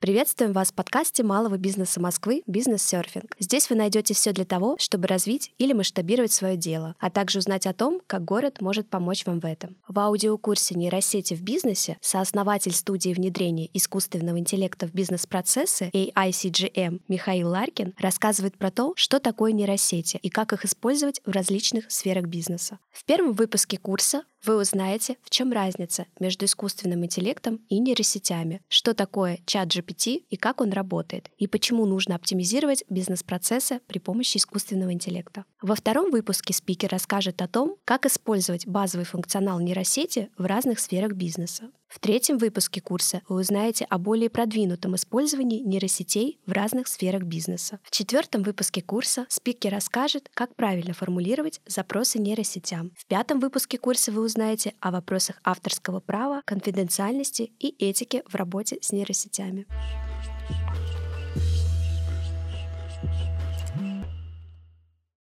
Приветствуем вас в подкасте малого бизнеса Москвы «Бизнес-серфинг». Здесь вы найдете все для того, чтобы развить или масштабировать свое дело, а также узнать о том, как город может помочь вам в этом. В аудиокурсе «Нейросети в бизнесе» сооснователь студии внедрения искусственного интеллекта в бизнес-процессы AICGM Михаил Ларкин рассказывает про то, что такое нейросети и как их использовать в различных сферах бизнеса. В первом выпуске курса вы узнаете, в чем разница между искусственным интеллектом и нейросетями, что такое чат GPT и как он работает, и почему нужно оптимизировать бизнес-процессы при помощи искусственного интеллекта. Во втором выпуске спикер расскажет о том, как использовать базовый функционал нейросети в разных сферах бизнеса. В третьем выпуске курса вы узнаете о более продвинутом использовании нейросетей в разных сферах бизнеса. В четвертом выпуске курса спикер расскажет, как правильно формулировать запросы нейросетям. В пятом выпуске курса вы узнаете о вопросах авторского права, конфиденциальности и этики в работе с нейросетями.